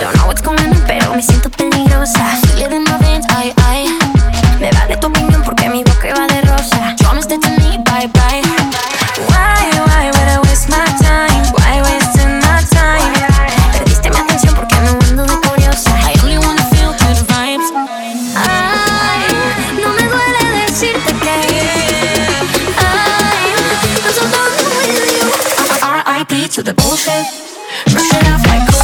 Don't know what's going on, pero me siento peligrosa. to the bullshit. Brush off like.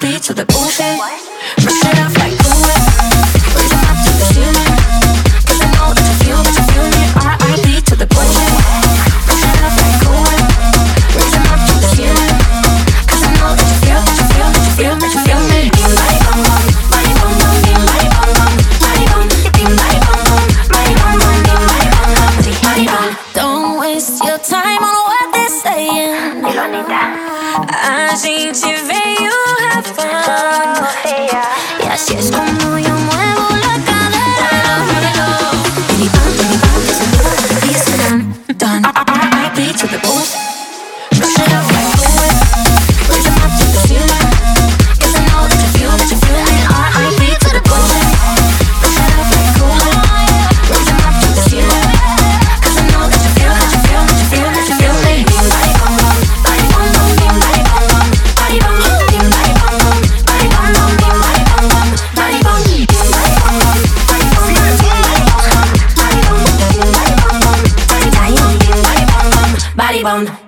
VIP to the bullshit. and off like cool. Raise them up to the ceiling. Cause I know that you feel, that you feel me. RIP to the off like cool. Up to the ceiling. Cause I know that you feel, that you feel, that you feel me, you feel me. Don't waste your time on what they're saying. Melonita. A gente vê. bound.